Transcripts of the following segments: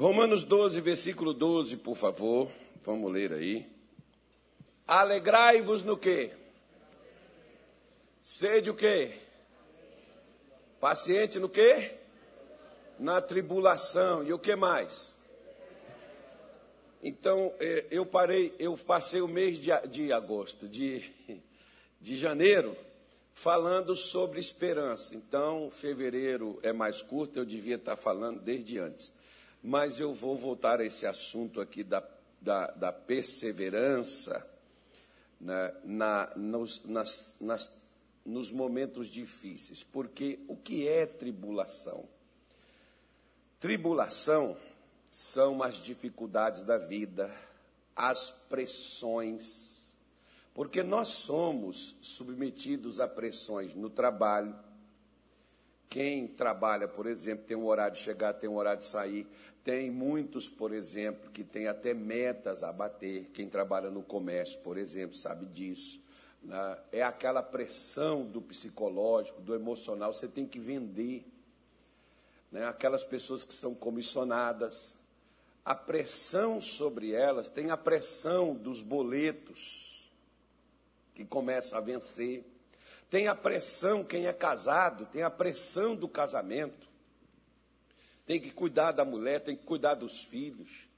Romanos 12, versículo 12, por favor. Vamos ler aí. Alegrai-vos no quê? Sede o quê? Paciente no quê? Na tribulação. E o que mais? Então, é, eu parei, eu passei o mês de, de agosto, de, de janeiro, falando sobre esperança. Então, fevereiro é mais curto, eu devia estar falando desde antes. Mas eu vou voltar a esse assunto aqui da, da, da perseverança né, na, nos, nas, nas, nos momentos difíceis. Porque o que é tribulação? Tribulação são as dificuldades da vida, as pressões, porque nós somos submetidos a pressões no trabalho. Quem trabalha, por exemplo, tem um horário de chegar, tem um horário de sair. Tem muitos, por exemplo, que têm até metas a bater. Quem trabalha no comércio, por exemplo, sabe disso. Né? É aquela pressão do psicológico, do emocional. Você tem que vender. Né? Aquelas pessoas que são comissionadas, a pressão sobre elas, tem a pressão dos boletos que começam a vencer, tem a pressão, quem é casado, tem a pressão do casamento, tem que cuidar da mulher, tem que cuidar dos filhos,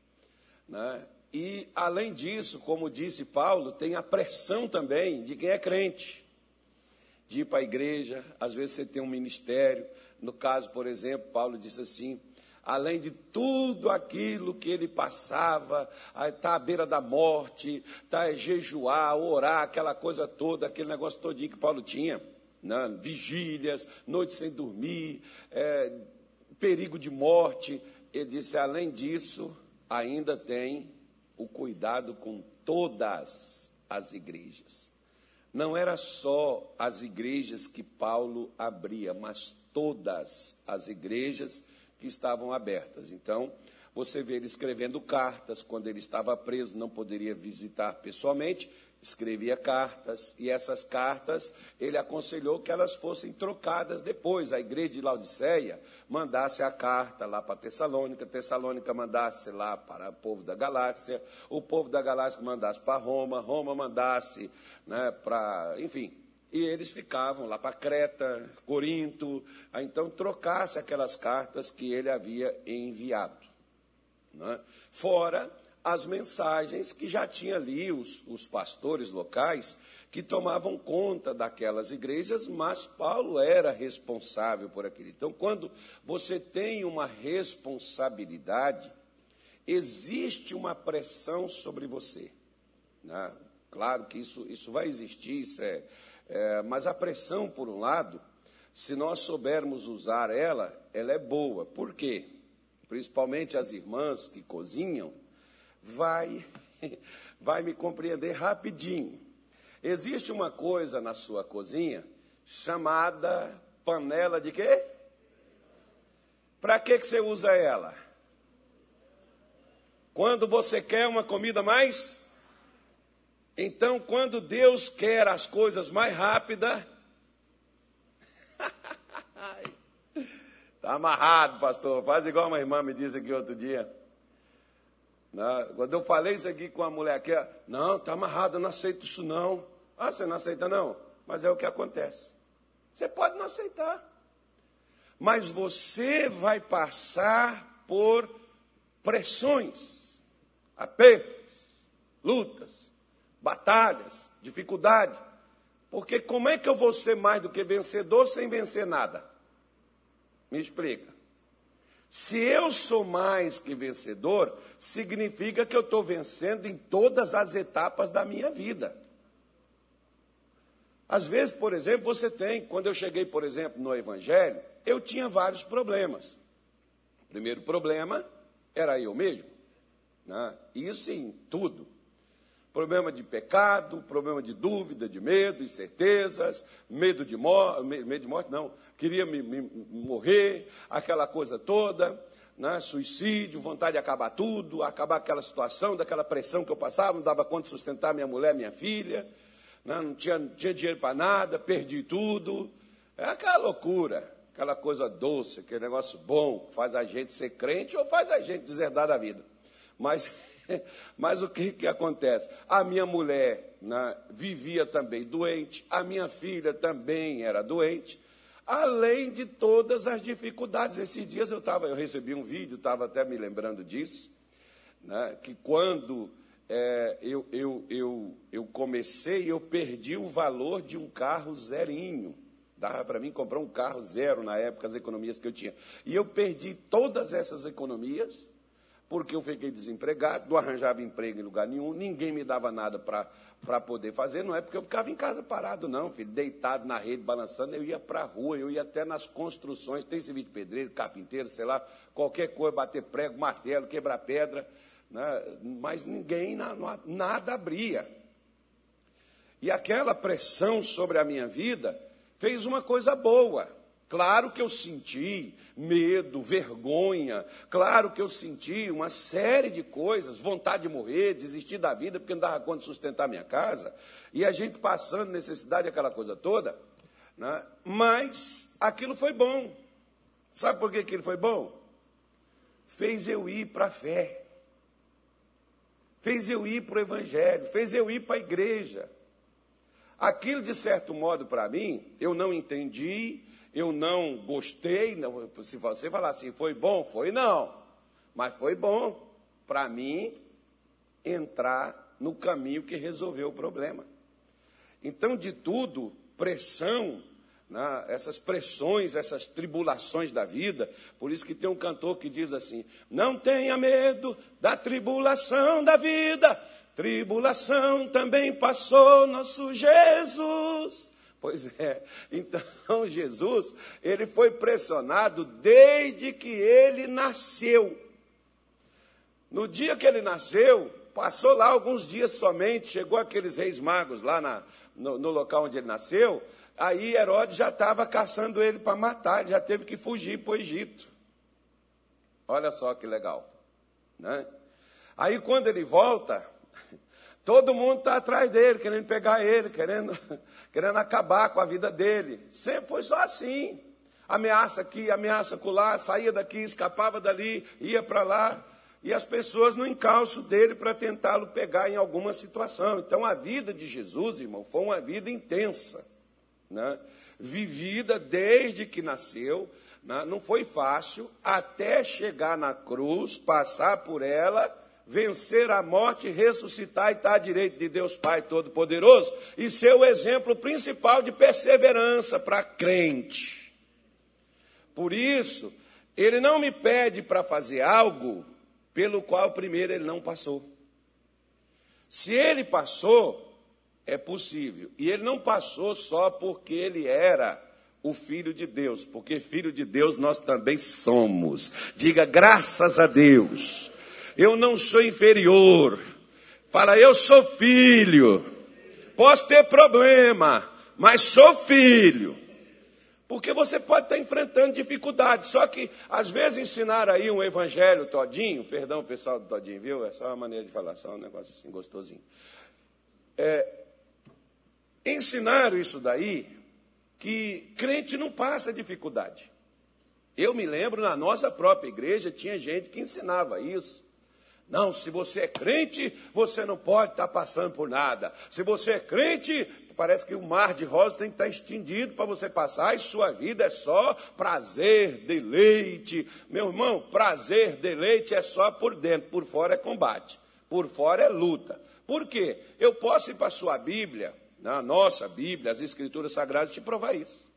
né? E, além disso, como disse Paulo, tem a pressão também de quem é crente, de ir para a igreja, às vezes você tem um ministério. No caso, por exemplo, Paulo disse assim: além de tudo aquilo que ele passava, está à beira da morte, está a jejuar, orar, aquela coisa toda, aquele negócio todinho que Paulo tinha, né? vigílias, noites sem dormir, é, perigo de morte. Ele disse, além disso, ainda tem o cuidado com todas as igrejas. Não era só as igrejas que Paulo abria, mas todas as igrejas que estavam abertas. Então, você vê ele escrevendo cartas, quando ele estava preso, não poderia visitar pessoalmente, escrevia cartas, e essas cartas ele aconselhou que elas fossem trocadas depois. A igreja de Laodiceia mandasse a carta lá para Tessalônica, Tessalônica mandasse lá para o povo da galáxia, o povo da galáxia mandasse para Roma, Roma mandasse né, para, enfim, e eles ficavam lá para Creta, Corinto, a então trocasse aquelas cartas que ele havia enviado. Né? Fora as mensagens que já tinha ali os, os pastores locais que tomavam conta daquelas igrejas, mas Paulo era responsável por aquilo. Então, quando você tem uma responsabilidade, existe uma pressão sobre você. Né? Claro que isso, isso vai existir, isso é, é, mas a pressão, por um lado, se nós soubermos usar ela, ela é boa. Por quê? Principalmente as irmãs que cozinham, vai, vai me compreender rapidinho. Existe uma coisa na sua cozinha chamada panela de quê? Para que, que você usa ela? Quando você quer uma comida mais então, quando Deus quer as coisas mais rápidas, está amarrado, pastor. Faz igual uma irmã me disse aqui outro dia. Quando eu falei isso aqui com a mulher aqui, não, está amarrado, eu não aceito isso não. Ah, você não aceita não? Mas é o que acontece. Você pode não aceitar. Mas você vai passar por pressões, apertos, lutas, batalhas, dificuldade. Porque como é que eu vou ser mais do que vencedor sem vencer nada? Me explica. Se eu sou mais que vencedor, significa que eu estou vencendo em todas as etapas da minha vida. Às vezes, por exemplo, você tem, quando eu cheguei, por exemplo, no Evangelho, eu tinha vários problemas. O primeiro problema era eu mesmo. Né? Isso em tudo problema de pecado, problema de dúvida, de medo, incertezas, medo de morte, medo de morte não, queria me, me morrer, aquela coisa toda, né? suicídio, vontade de acabar tudo, acabar aquela situação, daquela pressão que eu passava, não dava conta de sustentar minha mulher, minha filha, né? não tinha, não tinha dinheiro para nada, perdi tudo, é aquela loucura. aquela coisa doce, aquele negócio bom, que faz a gente ser crente ou faz a gente deserdar da vida. Mas, mas o que, que acontece? A minha mulher né, vivia também doente, a minha filha também era doente, além de todas as dificuldades. Esses dias eu, tava, eu recebi um vídeo, estava até me lembrando disso, né, que quando é, eu, eu, eu, eu comecei, eu perdi o valor de um carro zerinho. Dava para mim comprar um carro zero na época, as economias que eu tinha. E eu perdi todas essas economias, porque eu fiquei desempregado, não arranjava emprego em lugar nenhum, ninguém me dava nada para poder fazer. Não é porque eu ficava em casa parado, não, filho, deitado na rede, balançando. Eu ia para a rua, eu ia até nas construções, tem serviço de pedreiro, carpinteiro, sei lá, qualquer coisa, bater prego, martelo, quebrar pedra né? mas ninguém, nada abria. E aquela pressão sobre a minha vida fez uma coisa boa. Claro que eu senti medo, vergonha, claro que eu senti uma série de coisas, vontade de morrer, desistir da vida, porque não dava conta de sustentar minha casa, e a gente passando necessidade, aquela coisa toda, né? mas aquilo foi bom. Sabe por que aquilo foi bom? Fez eu ir para a fé fez eu ir para o Evangelho, fez eu ir para a igreja. Aquilo, de certo modo, para mim, eu não entendi, eu não gostei. Não, se você falar assim, foi bom? Foi não. Mas foi bom para mim entrar no caminho que resolveu o problema. Então, de tudo, pressão né, essas pressões, essas tribulações da vida. Por isso que tem um cantor que diz assim: Não tenha medo da tribulação da vida, tribulação também passou nosso Jesus. Pois é, então Jesus, ele foi pressionado desde que ele nasceu. No dia que ele nasceu, passou lá alguns dias somente, chegou aqueles reis magos lá na, no, no local onde ele nasceu, Aí Herodes já estava caçando ele para matar, já teve que fugir para o Egito. Olha só que legal. Né? Aí quando ele volta, todo mundo está atrás dele, querendo pegar ele, querendo, querendo acabar com a vida dele. Sempre foi só assim. Ameaça aqui, ameaça lá, saía daqui, escapava dali, ia para lá. E as pessoas no encalço dele para tentá-lo pegar em alguma situação. Então a vida de Jesus, irmão, foi uma vida intensa né? vivida desde que nasceu, né? não foi fácil, até chegar na cruz, passar por ela, vencer a morte, ressuscitar e estar à direita de Deus Pai Todo-Poderoso, e ser o exemplo principal de perseverança para crente. Por isso, ele não me pede para fazer algo pelo qual primeiro ele não passou. Se ele passou, é possível. E ele não passou só porque ele era o filho de Deus, porque filho de Deus nós também somos. Diga graças a Deus. Eu não sou inferior. Fala, eu sou filho. Posso ter problema, mas sou filho. Porque você pode estar enfrentando dificuldades. Só que, às vezes, ensinar aí um evangelho todinho, perdão, pessoal do todinho, viu? É só uma maneira de falar, só um negócio assim gostosinho. É, Ensinaram isso daí, que crente não passa dificuldade. Eu me lembro, na nossa própria igreja, tinha gente que ensinava isso. Não, se você é crente, você não pode estar passando por nada. Se você é crente, parece que o mar de rosa tem que estar estendido para você passar, e sua vida é só prazer, deleite. Meu irmão, prazer, deleite é só por dentro, por fora é combate, por fora é luta. Por quê? Eu posso ir para a sua Bíblia, na nossa Bíblia, as Escrituras Sagradas, te provar isso.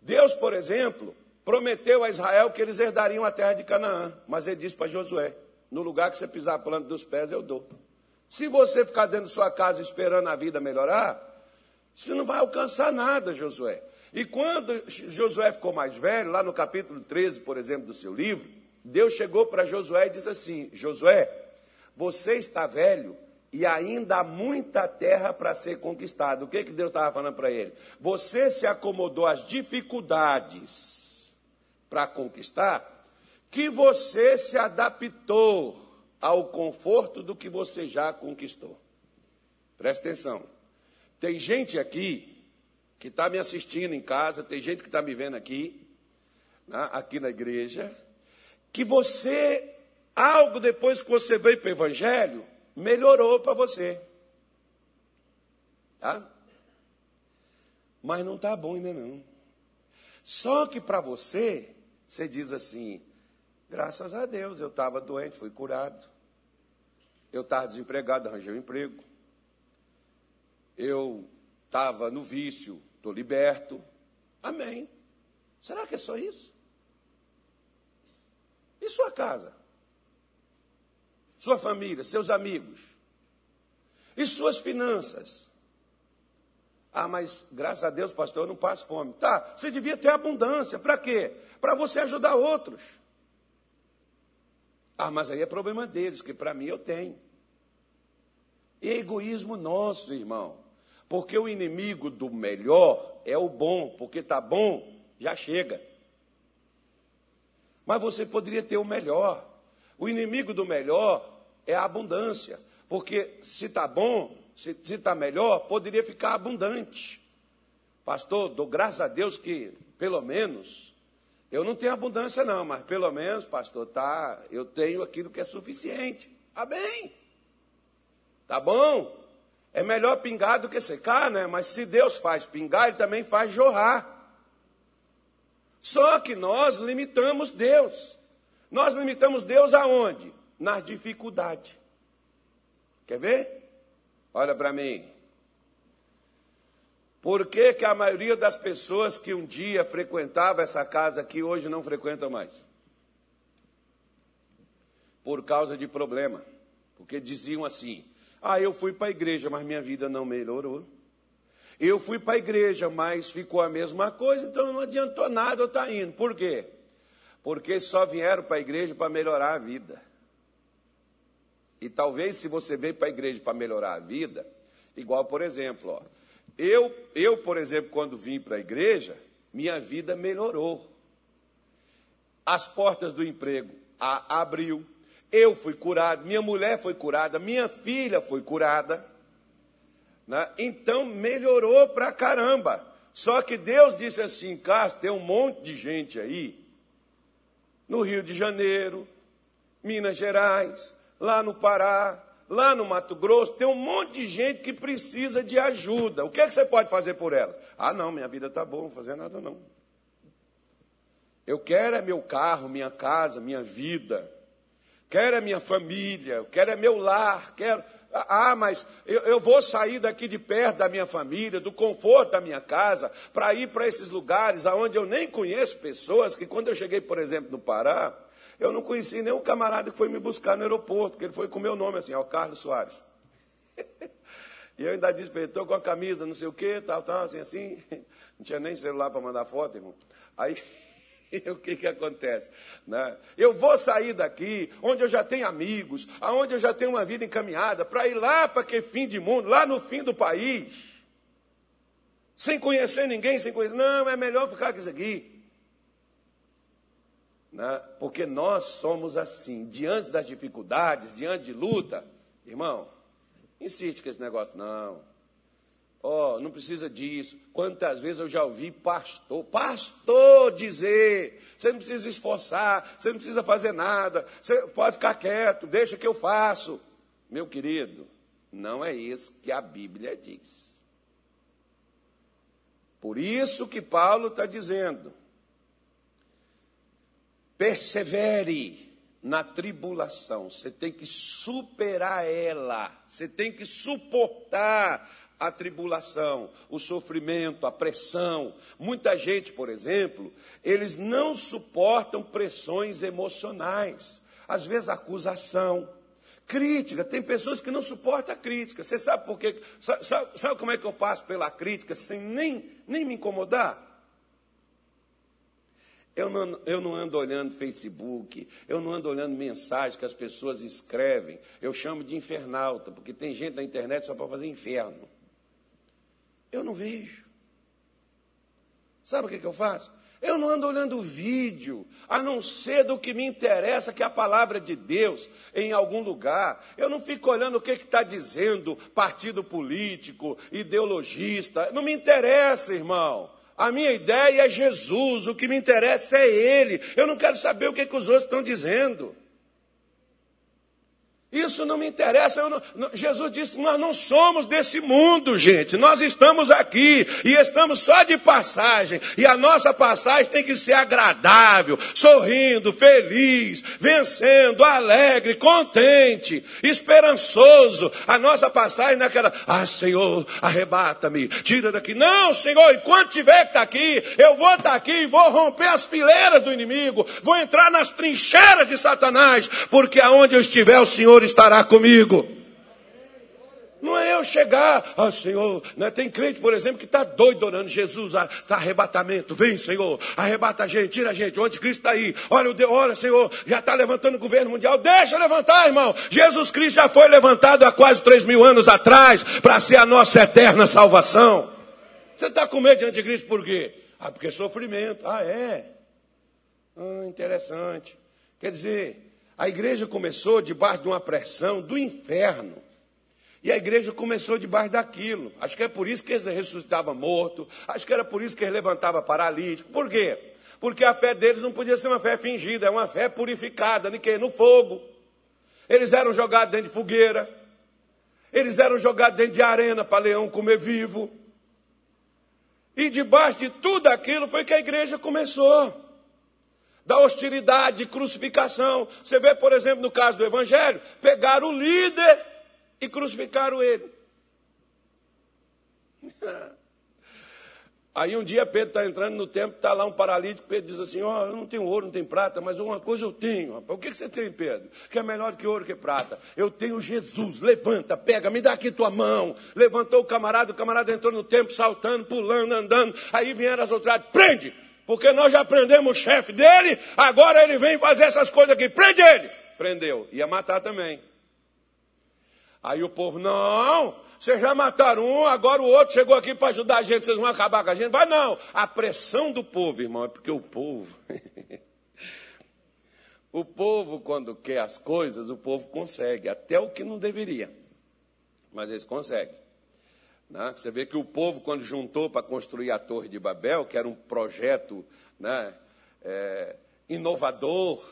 Deus, por exemplo, prometeu a Israel que eles herdariam a terra de Canaã, mas ele disse para Josué: no lugar que você pisar a planta dos pés, eu dou. Se você ficar dentro de sua casa esperando a vida melhorar, você não vai alcançar nada, Josué. E quando Josué ficou mais velho, lá no capítulo 13, por exemplo, do seu livro, Deus chegou para Josué e disse assim: Josué, você está velho e ainda há muita terra para ser conquistada. O que, que Deus estava falando para ele? Você se acomodou às dificuldades para conquistar, que você se adaptou ao conforto do que você já conquistou. Presta atenção. Tem gente aqui que está me assistindo em casa, tem gente que está me vendo aqui, né, aqui na igreja, que você, algo depois que você veio para o Evangelho, melhorou para você. Tá? Mas não está bom ainda não. Só que para você, você diz assim: graças a Deus, eu estava doente, fui curado. Eu estava desempregado, arranjei um emprego. Eu estava no vício, estou liberto. Amém. Será que é só isso? E sua casa? Sua família, seus amigos? E suas finanças? Ah, mas graças a Deus, pastor, eu não passo fome. Tá, você devia ter abundância. Para quê? Para você ajudar outros. Ah, mas aí é problema deles, que para mim eu tenho. E é egoísmo nosso, irmão. Porque o inimigo do melhor é o bom, porque está bom, já chega. Mas você poderia ter o melhor. O inimigo do melhor é a abundância. Porque se está bom, se está melhor, poderia ficar abundante. Pastor, dou graças a Deus que, pelo menos, eu não tenho abundância, não, mas pelo menos, pastor, tá, eu tenho aquilo que é suficiente. Tá bem. Tá bom? É melhor pingar do que secar, né? Mas se Deus faz pingar, Ele também faz jorrar. Só que nós limitamos Deus. Nós limitamos Deus aonde? Na dificuldade. Quer ver? Olha para mim. Por que, que a maioria das pessoas que um dia frequentava essa casa aqui hoje não frequentam mais? Por causa de problema. Porque diziam assim: ah, eu fui para a igreja, mas minha vida não melhorou. Eu fui para a igreja, mas ficou a mesma coisa, então não adiantou nada eu estar tá indo. Por quê? Porque só vieram para a igreja para melhorar a vida. E talvez se você veio para a igreja para melhorar a vida, igual por exemplo, ó, eu, eu, por exemplo, quando vim para a igreja, minha vida melhorou. As portas do emprego a, abriu, eu fui curado, minha mulher foi curada, minha filha foi curada. Né? Então melhorou para caramba. Só que Deus disse assim, Castro, tem um monte de gente aí, no Rio de Janeiro, Minas Gerais, lá no Pará, lá no Mato Grosso, tem um monte de gente que precisa de ajuda. O que, é que você pode fazer por elas? Ah, não, minha vida está boa, não vou fazer nada não. Eu quero é meu carro, minha casa, minha vida. Quero é minha família, quero é meu lar, quero. Ah, mas eu, eu vou sair daqui de perto da minha família, do conforto da minha casa, para ir para esses lugares aonde eu nem conheço pessoas, que quando eu cheguei, por exemplo, no Pará, eu não conheci nenhum camarada que foi me buscar no aeroporto, que ele foi com o meu nome assim, ó, Carlos Soares. e eu ainda disse para ele, estou com a camisa, não sei o quê, tal, tal, assim, assim. Não tinha nem celular para mandar foto, irmão. Aí, o que, que acontece? Né? Eu vou sair daqui, onde eu já tenho amigos, aonde eu já tenho uma vida encaminhada, para ir lá para que fim de mundo, lá no fim do país. Sem conhecer ninguém, sem conhecer. Não, é melhor ficar com isso aqui né? porque nós somos assim, diante das dificuldades, diante de luta, irmão, insiste com esse negócio, não. Oh, não precisa disso. Quantas vezes eu já ouvi pastor, pastor dizer, você não precisa esforçar, você não precisa fazer nada, você pode ficar quieto, deixa que eu faço. Meu querido, não é isso que a Bíblia diz. Por isso que Paulo está dizendo, Persevere na tribulação, você tem que superar ela, você tem que suportar a tribulação, o sofrimento, a pressão. Muita gente, por exemplo, eles não suportam pressões emocionais, às vezes acusação, crítica. Tem pessoas que não suportam a crítica. Você sabe por quê? Sabe, sabe como é que eu passo pela crítica sem nem, nem me incomodar? Eu não, eu não ando olhando Facebook, eu não ando olhando mensagens que as pessoas escrevem. Eu chamo de infernalta, porque tem gente na internet só para fazer inferno. Eu não vejo. Sabe o que, que eu faço? Eu não ando olhando vídeo, a não ser do que me interessa, que é a palavra de Deus, em algum lugar. Eu não fico olhando o que está dizendo partido político, ideologista. Não me interessa, irmão. A minha ideia é Jesus, o que me interessa é Ele. Eu não quero saber o que, que os outros estão dizendo. Isso não me interessa. Não, não, Jesus disse: Nós não somos desse mundo, gente. Nós estamos aqui e estamos só de passagem. E a nossa passagem tem que ser agradável, sorrindo, feliz, vencendo, alegre, contente, esperançoso. A nossa passagem não é aquela: Ah, Senhor, arrebata-me, tira daqui. Não, Senhor, enquanto tiver que estar aqui, eu vou estar aqui e vou romper as fileiras do inimigo, vou entrar nas trincheiras de Satanás, porque aonde eu estiver, o Senhor estará comigo. Não é eu chegar, ah Senhor, né? tem crente, por exemplo, que está doido orando, Jesus, está arrebatamento, vem Senhor, arrebata a gente, tira a gente, onde Cristo está aí, olha, olha Senhor, já está levantando o governo mundial, deixa levantar irmão, Jesus Cristo já foi levantado há quase três mil anos atrás, para ser a nossa eterna salvação. Você está com medo de anticristo por quê? Ah, porque é sofrimento, ah é, ah, interessante, quer dizer, a igreja começou debaixo de uma pressão do inferno. E a igreja começou debaixo daquilo. Acho que é por isso que eles ressuscitavam morto. Acho que era por isso que eles levantavam paralítico. Por quê? Porque a fé deles não podia ser uma fé fingida, é uma fé purificada, quê? No fogo. Eles eram jogados dentro de fogueira. Eles eram jogados dentro de arena para leão comer vivo. E debaixo de tudo aquilo foi que a igreja começou da hostilidade, de crucificação. Você vê, por exemplo, no caso do Evangelho, pegaram o líder e crucificaram ele. Aí um dia Pedro está entrando no templo, está lá um paralítico, Pedro diz assim, ó, oh, eu não tenho ouro, não tenho prata, mas uma coisa eu tenho. Rapaz. O que, que você tem, Pedro? Que é melhor que ouro que prata. Eu tenho Jesus, levanta, pega, me dá aqui tua mão. Levantou o camarada, o camarada entrou no templo, saltando, pulando, andando. Aí vieram as autoridades, prende! Porque nós já prendemos o chefe dele, agora ele vem fazer essas coisas aqui. Prende ele! Prendeu. Ia matar também. Aí o povo, não, vocês já mataram um, agora o outro chegou aqui para ajudar a gente, vocês vão acabar com a gente. Vai não. A pressão do povo, irmão, é porque o povo. o povo, quando quer as coisas, o povo consegue, até o que não deveria. Mas eles conseguem. Né? Você vê que o povo, quando juntou para construir a Torre de Babel, que era um projeto né, é, inovador,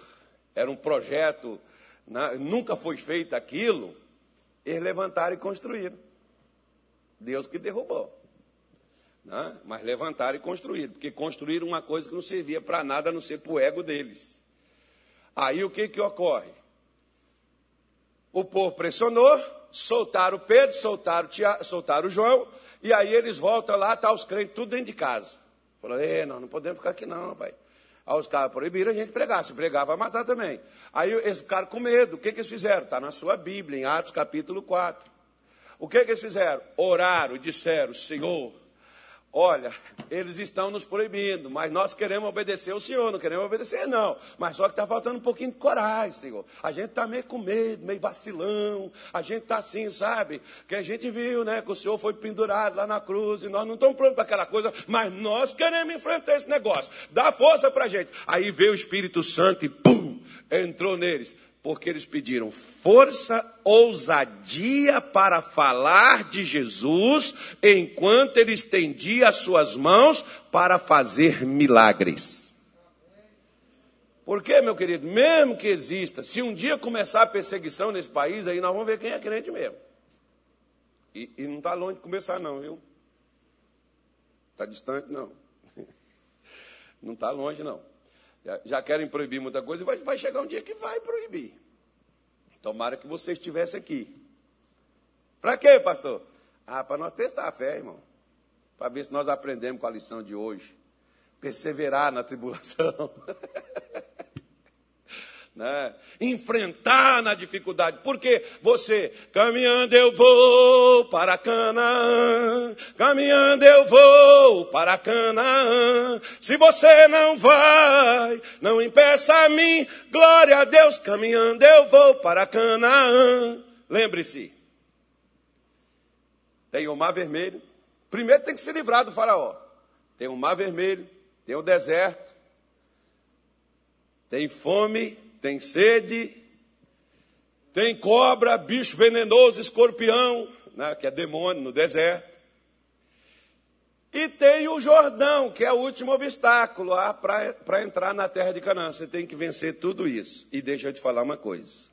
era um projeto, né, nunca foi feito aquilo, eles levantaram e construíram. Deus que derrubou. Né? Mas levantaram e construíram, porque construíram uma coisa que não servia para nada a não ser para o ego deles. Aí o que, que ocorre? O povo pressionou, soltaram Pedro, soltaram, Tiago, soltaram João, e aí eles voltam lá, tá os crentes tudo dentro de casa. Falou, é, nós não podemos ficar aqui não, pai. Aí os caras proibiram a gente pregar, se pregar vai matar também. Aí eles ficaram com medo, o que, que eles fizeram? Está na sua Bíblia, em Atos capítulo 4. O que, que eles fizeram? Oraram e disseram, Senhor, Olha, eles estão nos proibindo, mas nós queremos obedecer o Senhor, não queremos obedecer, não. Mas só que está faltando um pouquinho de coragem, Senhor. A gente está meio com medo, meio vacilão. A gente está assim, sabe? Que a gente viu, né? Que o Senhor foi pendurado lá na cruz e nós não estamos prontos para aquela coisa, mas nós queremos enfrentar esse negócio. Dá força para a gente. Aí veio o Espírito Santo e pum! Entrou neles porque eles pediram força, ousadia para falar de Jesus, enquanto ele estendia as suas mãos para fazer milagres. Porque, meu querido, mesmo que exista, se um dia começar a perseguição nesse país, aí nós vamos ver quem é crente mesmo. E, e não está longe de começar, não, viu? Está distante, não. Não está longe, não. Já, querem proibir muita coisa e vai, vai chegar um dia que vai proibir. Tomara que você estivesse aqui. Para quê, pastor? Ah, para nós testar a fé, irmão. Para ver se nós aprendemos com a lição de hoje. Perseverar na tribulação. né? enfrentar na dificuldade, porque você, caminhando eu vou para Canaã, caminhando eu vou para Canaã, se você não vai, não impeça a mim, glória a Deus, caminhando eu vou para Canaã. Lembre-se, tem o mar vermelho, primeiro tem que se livrar do faraó, tem o mar vermelho, tem o deserto, tem fome, tem sede, tem cobra, bicho venenoso, escorpião, né, que é demônio no deserto. E tem o Jordão, que é o último obstáculo para entrar na terra de Canaã. Você tem que vencer tudo isso. E deixa eu te falar uma coisa.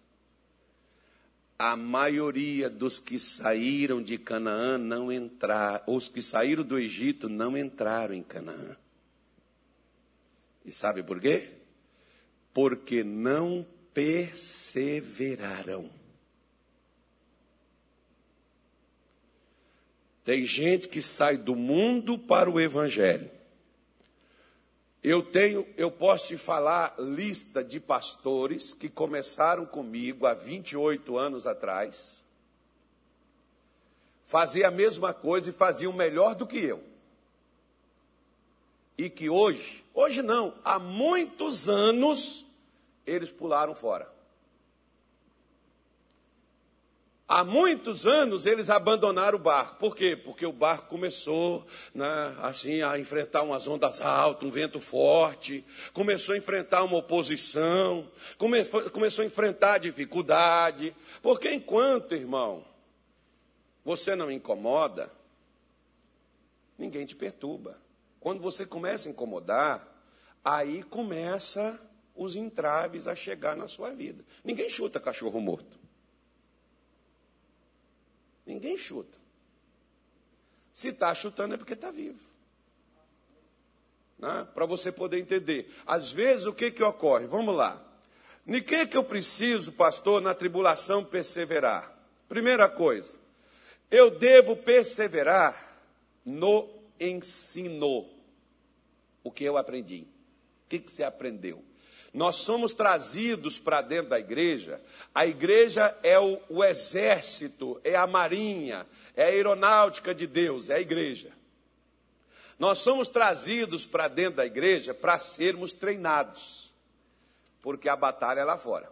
A maioria dos que saíram de Canaã não entraram, os que saíram do Egito não entraram em Canaã. E sabe por quê? Porque não perseveraram. Tem gente que sai do mundo para o evangelho. Eu tenho, eu posso te falar lista de pastores que começaram comigo há 28 anos atrás, faziam a mesma coisa e faziam melhor do que eu. E que hoje, hoje não, há muitos anos, eles pularam fora. Há muitos anos eles abandonaram o barco. Por quê? Porque o barco começou né, assim a enfrentar umas ondas altas, um vento forte, começou a enfrentar uma oposição, come, começou a enfrentar dificuldade. Porque enquanto, irmão, você não incomoda, ninguém te perturba. Quando você começa a incomodar, aí começa os entraves a chegar na sua vida. Ninguém chuta cachorro morto. Ninguém chuta. Se está chutando é porque está vivo. Né? Para você poder entender. Às vezes, o que, que ocorre? Vamos lá. De que, que eu preciso, pastor, na tribulação perseverar? Primeira coisa, eu devo perseverar no ensino. O que eu aprendi. O que, que você aprendeu? Nós somos trazidos para dentro da igreja. A igreja é o, o, exército, é a marinha, é a aeronáutica de Deus, é a igreja. Nós somos trazidos para dentro da igreja para sermos treinados, porque a batalha é lá fora.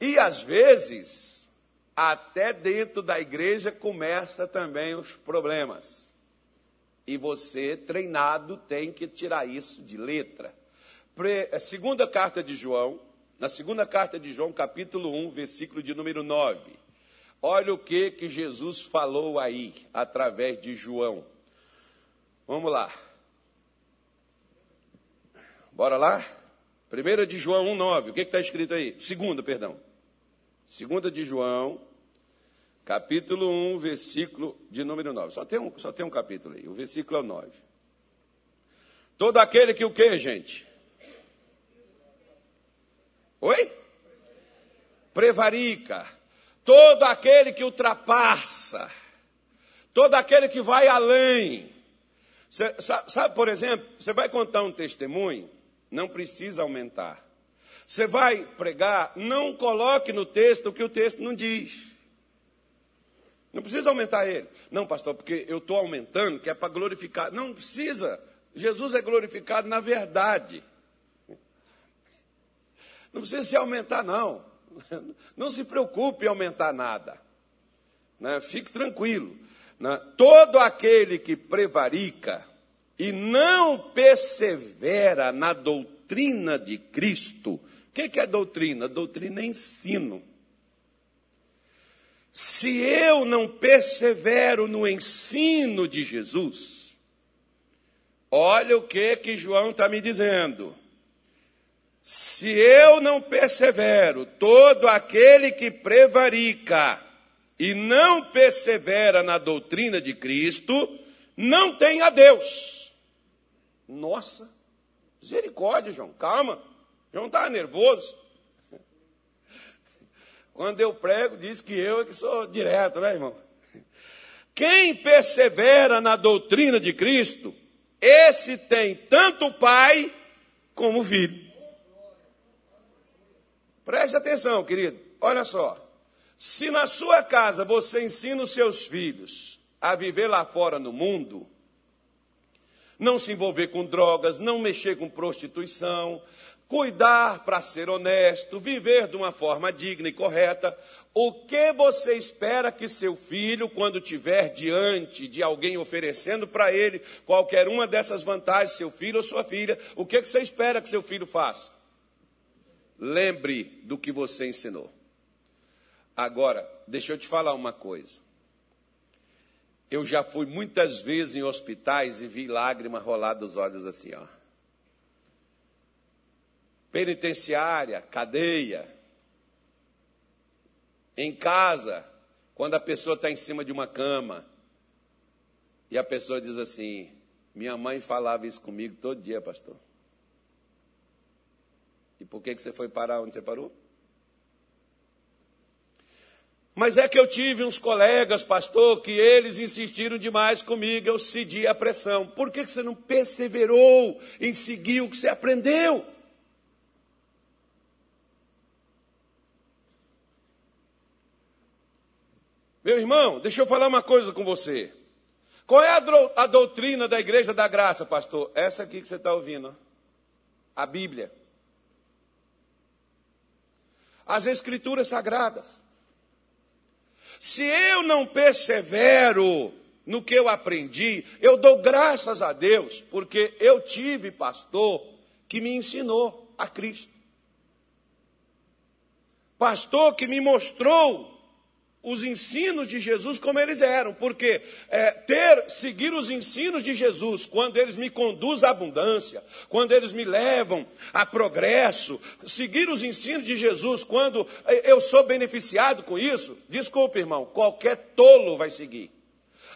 E às vezes, até dentro da igreja começa também os problemas. E você, treinado, tem que tirar isso de letra. É, segunda carta de João, na segunda carta de João, capítulo 1, versículo de número 9. Olha o que, que Jesus falou aí, através de João. Vamos lá. Bora lá? Primeira de João 1, 9. O que está escrito aí? Segunda, perdão. Segunda de João, capítulo 1, versículo de número 9. Só tem um, só tem um capítulo aí. O versículo é o 9. Todo aquele que o quê, gente? Oi? Prevarica. Todo aquele que ultrapassa. Todo aquele que vai além. Sabe, por exemplo, você vai contar um testemunho, não precisa aumentar. Você vai pregar, não coloque no texto o que o texto não diz. Não precisa aumentar ele. Não, pastor, porque eu estou aumentando, que é para glorificar. Não precisa. Jesus é glorificado na verdade. Não precisa se aumentar, não. Não se preocupe em aumentar nada. Né? Fique tranquilo. Né? Todo aquele que prevarica e não persevera na doutrina de Cristo. O que, que é doutrina? Doutrina é ensino. Se eu não persevero no ensino de Jesus, olha o que que João está me dizendo. Se eu não persevero, todo aquele que prevarica e não persevera na doutrina de Cristo, não tem a Deus. Nossa, misericórdia, João, calma. João está nervoso. Quando eu prego, diz que eu é que sou direto, né, irmão? Quem persevera na doutrina de Cristo, esse tem tanto pai como filho. Preste atenção, querido. Olha só. Se na sua casa você ensina os seus filhos a viver lá fora no mundo, não se envolver com drogas, não mexer com prostituição, cuidar para ser honesto, viver de uma forma digna e correta. O que você espera que seu filho, quando tiver diante de alguém oferecendo para ele qualquer uma dessas vantagens, seu filho ou sua filha, o que você espera que seu filho faça? Lembre do que você ensinou. Agora, deixa eu te falar uma coisa. Eu já fui muitas vezes em hospitais e vi lágrima rolar dos olhos assim, ó penitenciária, cadeia, em casa, quando a pessoa está em cima de uma cama e a pessoa diz assim: Minha mãe falava isso comigo todo dia, pastor. E por que, que você foi parar onde você parou? Mas é que eu tive uns colegas, pastor, que eles insistiram demais comigo, eu cedi a pressão. Por que, que você não perseverou em seguir o que você aprendeu? Meu irmão, deixa eu falar uma coisa com você. Qual é a, doutrina da igreja da graça, pastor? Essa aqui que você está ouvindo. A Bíblia. As Escrituras Sagradas. Se eu não persevero no que eu aprendi, eu dou graças a Deus, porque eu tive pastor que me ensinou a Cristo. Pastor que me mostrou os ensinos de Jesus como eles eram, porque é, ter, seguir os ensinos de Jesus, quando eles me conduzem à abundância, quando eles me levam a progresso, seguir os ensinos de Jesus, quando é, eu sou beneficiado com isso, desculpe irmão, qualquer tolo vai seguir.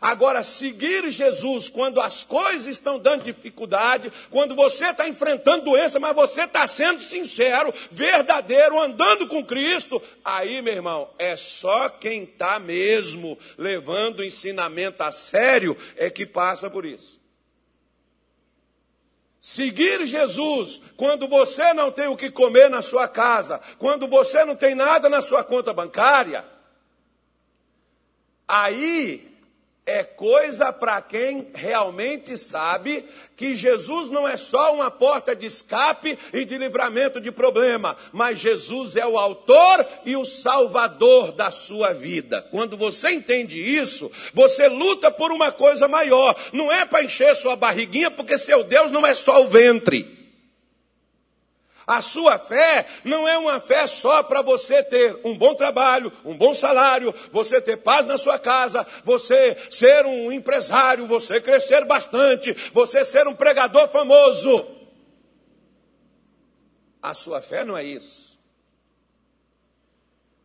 Agora, seguir Jesus quando as coisas estão dando dificuldade, quando você está enfrentando doença, mas você está sendo sincero, verdadeiro, andando com Cristo, aí, meu irmão, é só quem está mesmo levando o ensinamento a sério é que passa por isso. Seguir Jesus quando você não tem o que comer na sua casa, quando você não tem nada na sua conta bancária, aí é coisa para quem realmente sabe que Jesus não é só uma porta de escape e de livramento de problema, mas Jesus é o autor e o salvador da sua vida. Quando você entende isso, você luta por uma coisa maior, não é para encher sua barriguinha, porque seu Deus não é só o ventre. A sua fé não é uma fé só para você ter um bom trabalho, um bom salário, você ter paz na sua casa, você ser um empresário, você crescer bastante, você ser um pregador famoso. A sua fé não é isso.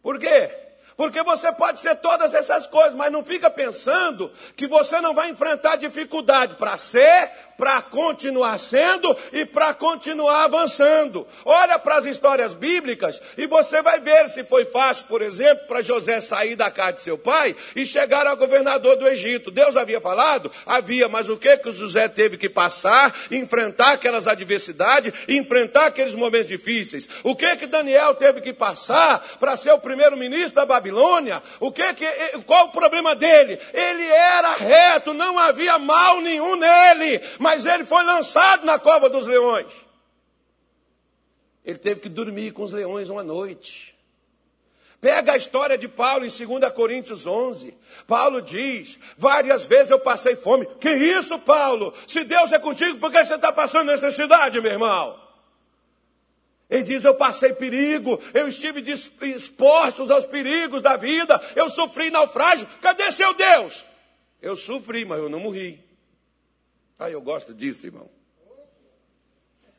Por quê? Porque você pode ser todas essas coisas, mas não fica pensando que você não vai enfrentar dificuldade para ser, para continuar sendo e para continuar avançando. Olha para as histórias bíblicas e você vai ver se foi fácil, por exemplo, para José sair da casa de seu pai e chegar ao governador do Egito. Deus havia falado? Havia, mas o que que José teve que passar, enfrentar aquelas adversidades, enfrentar aqueles momentos difíceis? O que que Daniel teve que passar para ser o primeiro ministro da Babilônia? Babilônia, o que que, qual o problema dele? Ele era reto, não havia mal nenhum nele, mas ele foi lançado na cova dos leões. Ele teve que dormir com os leões uma noite. Pega a história de Paulo em 2 Coríntios 11. Paulo diz: várias vezes eu passei fome. Que isso, Paulo? Se Deus é contigo, por que você está passando necessidade, meu irmão? Ele diz: Eu passei perigo, eu estive exposto aos perigos da vida, eu sofri naufrágio. Cadê seu Deus? Eu sofri, mas eu não morri. Ah, eu gosto disso, irmão.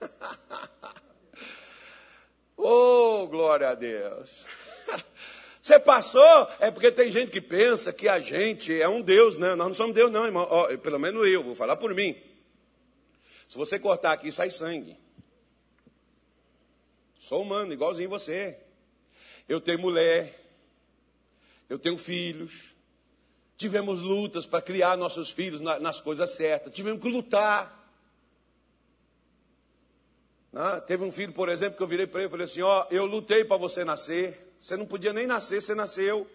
oh, glória a Deus. Você passou, é porque tem gente que pensa que a gente é um Deus, né? Nós não somos Deus, não, irmão. Oh, pelo menos eu, vou falar por mim. Se você cortar aqui, sai sangue. Sou humano, igualzinho você. Eu tenho mulher, eu tenho filhos. Tivemos lutas para criar nossos filhos nas coisas certas. Tivemos que lutar. Ah, teve um filho, por exemplo, que eu virei para ele e falei assim: Ó, eu lutei para você nascer. Você não podia nem nascer, você nasceu.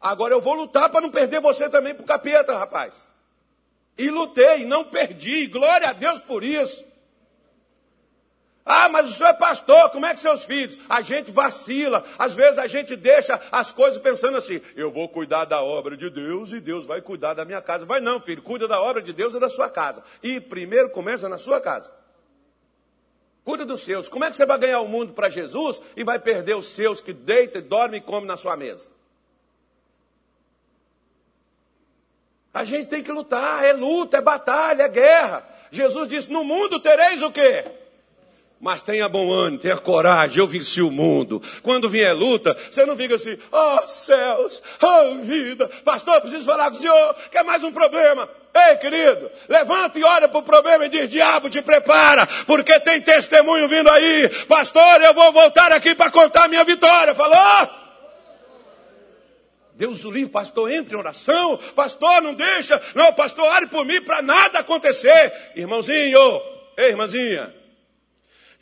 Agora eu vou lutar para não perder você também para o capeta, rapaz. E lutei, não perdi. Glória a Deus por isso. Ah, mas o senhor é pastor, como é que seus filhos? A gente vacila, às vezes a gente deixa as coisas pensando assim: eu vou cuidar da obra de Deus e Deus vai cuidar da minha casa. Vai não, filho, cuida da obra de Deus e da sua casa. E primeiro começa na sua casa. Cuida dos seus. Como é que você vai ganhar o mundo para Jesus e vai perder os seus que deita, dorme e come na sua mesa? A gente tem que lutar, é luta, é batalha, é guerra. Jesus disse: No mundo tereis o quê? Mas tenha bom ânimo, tenha coragem, eu venci o mundo. Quando vier luta, você não fica assim, oh céus, oh vida, pastor, preciso falar com o senhor, quer mais um problema. Ei, querido, levanta e olha para o problema e diz: Diabo, te prepara, porque tem testemunho vindo aí. Pastor, eu vou voltar aqui para contar a minha vitória. Falou? Deus o livre, pastor, entre em oração. Pastor, não deixa. Não, pastor, ore por mim para nada acontecer. Irmãozinho, ei, irmãzinha.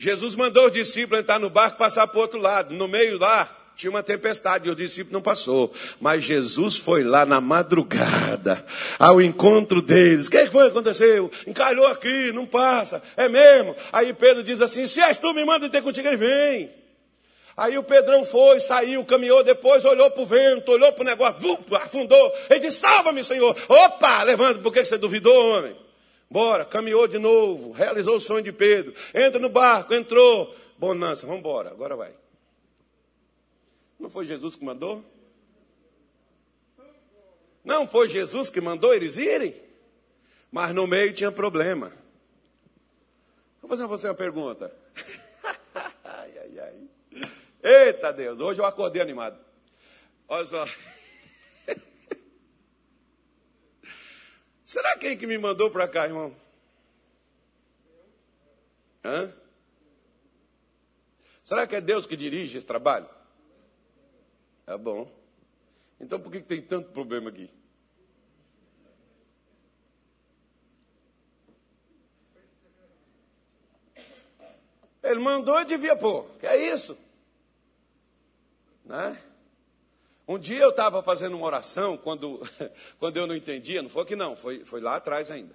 Jesus mandou os discípulos entrar no barco e passar para o outro lado. No meio lá, tinha uma tempestade e os discípulos não passou. Mas Jesus foi lá na madrugada, ao encontro deles. O que, foi que aconteceu? Encalhou aqui, não passa. É mesmo? Aí Pedro diz assim: se és tu, me manda ter contigo, ele vem. Aí o Pedrão foi, saiu, caminhou, depois olhou para o vento, olhou para o negócio, afundou. Ele disse: Salva-me, Senhor. Opa, levanta, por que você duvidou, homem? Bora, caminhou de novo, realizou o sonho de Pedro. Entra no barco, entrou. Bonança, vamos embora, agora vai. Não foi Jesus que mandou? Não foi Jesus que mandou eles irem? Mas no meio tinha problema. Vou fazer você uma pergunta. ai, ai, ai. Eita Deus, hoje eu acordei animado. Olha só. Será quem que me mandou para cá, irmão? Hã? Será que é Deus que dirige esse trabalho? É bom. Então por que, que tem tanto problema aqui? Ele mandou e devia pôr. Que é isso? Né? Um dia eu estava fazendo uma oração quando, quando eu não entendia, não foi que não, foi, foi lá atrás ainda.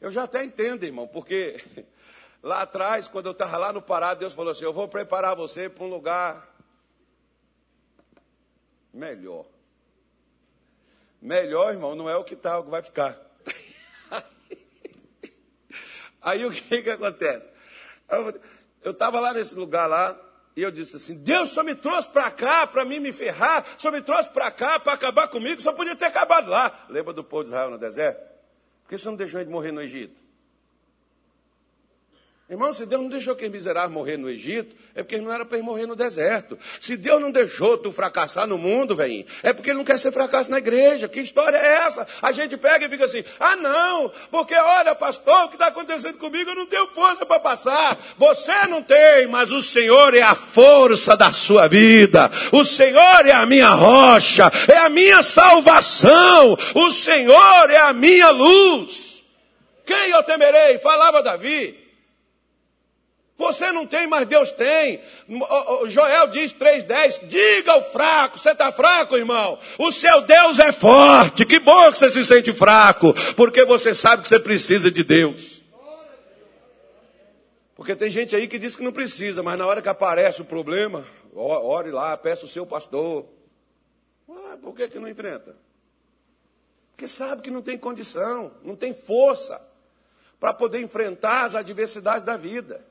Eu já até entendo, irmão, porque lá atrás, quando eu estava lá no Pará, Deus falou assim: Eu vou preparar você para um lugar melhor. Melhor, irmão, não é o que está, é o que vai ficar. Aí o que, que acontece? Eu estava lá nesse lugar lá, e eu disse assim: Deus só me trouxe para cá para mim me ferrar, só me trouxe para cá para acabar comigo, só podia ter acabado lá. Lembra do povo de Israel no deserto? Por que você não deixou ele morrer no Egito? Irmão, se Deus não deixou aquele miserável morrer no Egito, é porque não era para ele morrer no deserto. Se Deus não deixou tu fracassar no mundo, velho, é porque ele não quer ser fracasso na igreja. Que história é essa? A gente pega e fica assim, ah não, porque olha, pastor, o que está acontecendo comigo, eu não tenho força para passar. Você não tem, mas o Senhor é a força da sua vida. O Senhor é a minha rocha, é a minha salvação. O Senhor é a minha luz. Quem eu temerei? Falava Davi. Você não tem, mas Deus tem. Joel diz 3,10: diga ao fraco, você está fraco, irmão? O seu Deus é forte. Que bom que você se sente fraco, porque você sabe que você precisa de Deus. Porque tem gente aí que diz que não precisa, mas na hora que aparece o problema, ore lá, peça o seu pastor. Ah, por que, que não enfrenta? Porque sabe que não tem condição, não tem força para poder enfrentar as adversidades da vida.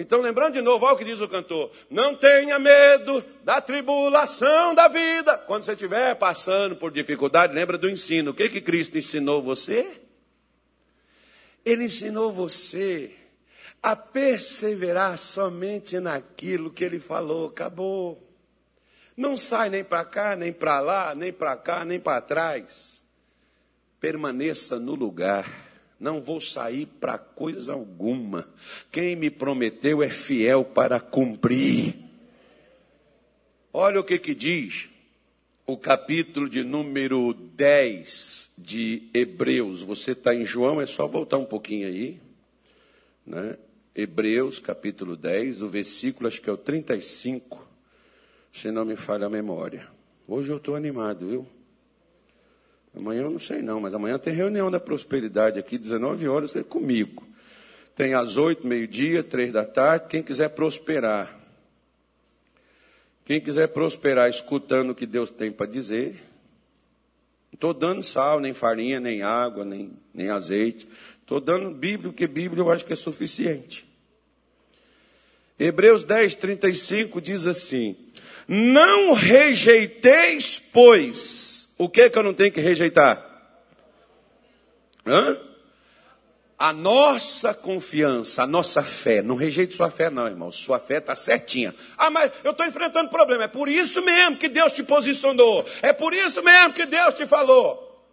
Então, lembrando de novo, olha o que diz o cantor: não tenha medo da tribulação da vida. Quando você estiver passando por dificuldade, lembra do ensino. O que, que Cristo ensinou você? Ele ensinou você a perseverar somente naquilo que ele falou. Acabou. Não sai nem para cá, nem para lá, nem para cá, nem para trás. Permaneça no lugar não vou sair para coisa alguma. Quem me prometeu é fiel para cumprir. Olha o que, que diz o capítulo de número 10 de Hebreus. Você está em João, é só voltar um pouquinho aí. Né? Hebreus, capítulo 10, o versículo, acho que é o 35, se não me falha a memória. Hoje eu estou animado, viu? Amanhã eu não sei não, mas amanhã tem reunião da prosperidade aqui, 19 horas, é comigo. Tem às oito, meio-dia, três da tarde. Quem quiser prosperar. Quem quiser prosperar escutando o que Deus tem para dizer. Não estou dando sal, nem farinha, nem água, nem, nem azeite. Estou dando Bíblia, porque Bíblia eu acho que é suficiente. Hebreus 10, 35 diz assim: Não rejeiteis, pois. O que que eu não tenho que rejeitar? Hã? A nossa confiança, a nossa fé. Não rejeite sua fé, não, irmão. Sua fé está certinha. Ah, mas eu estou enfrentando problema. É por isso mesmo que Deus te posicionou. É por isso mesmo que Deus te falou.